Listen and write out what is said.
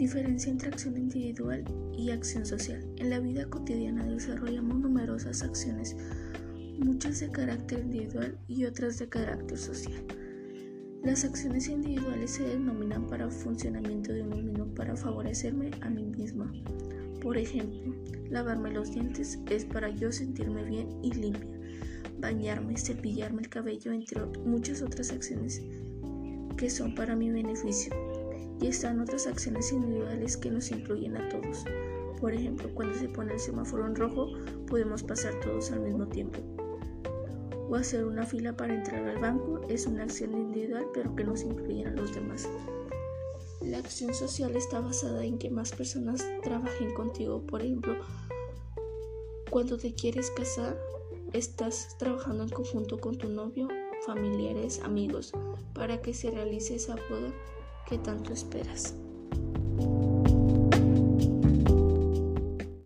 Diferencia entre acción individual y acción social. En la vida cotidiana desarrollamos numerosas acciones, muchas de carácter individual y otras de carácter social. Las acciones individuales se denominan para funcionamiento de uno mismo para favorecerme a mí misma. Por ejemplo, lavarme los dientes es para yo sentirme bien y limpia. Bañarme, cepillarme el cabello, entre muchas otras acciones que son para mi beneficio y están otras acciones individuales que nos incluyen a todos. Por ejemplo, cuando se pone el semáforo en rojo, podemos pasar todos al mismo tiempo. O hacer una fila para entrar al banco es una acción individual pero que nos incluye a los demás. La acción social está basada en que más personas trabajen contigo. Por ejemplo, cuando te quieres casar, estás trabajando en conjunto con tu novio, familiares, amigos, para que se realice esa boda que tanto esperas.